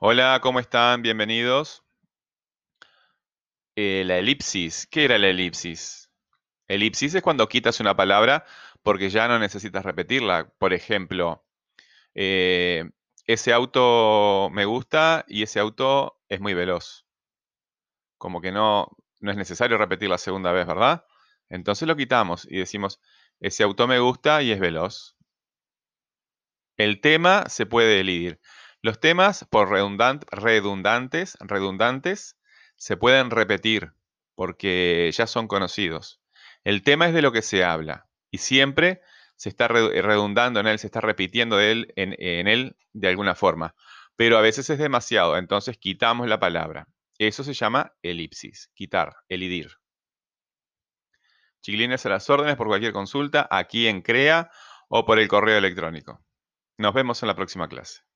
Hola, ¿cómo están? Bienvenidos. Eh, la elipsis. ¿Qué era la elipsis? Elipsis es cuando quitas una palabra porque ya no necesitas repetirla. Por ejemplo, eh, ese auto me gusta y ese auto es muy veloz. Como que no, no es necesario repetir la segunda vez, ¿verdad? Entonces lo quitamos y decimos, ese auto me gusta y es veloz. El tema se puede elidir. Los temas, por redundantes, redundantes, se pueden repetir porque ya son conocidos. El tema es de lo que se habla y siempre se está redundando en él, se está repitiendo de él, en, en él de alguna forma. Pero a veces es demasiado, entonces quitamos la palabra. Eso se llama elipsis, quitar, elidir. Chiquilines a las órdenes por cualquier consulta aquí en CREA o por el correo electrónico. Nos vemos en la próxima clase.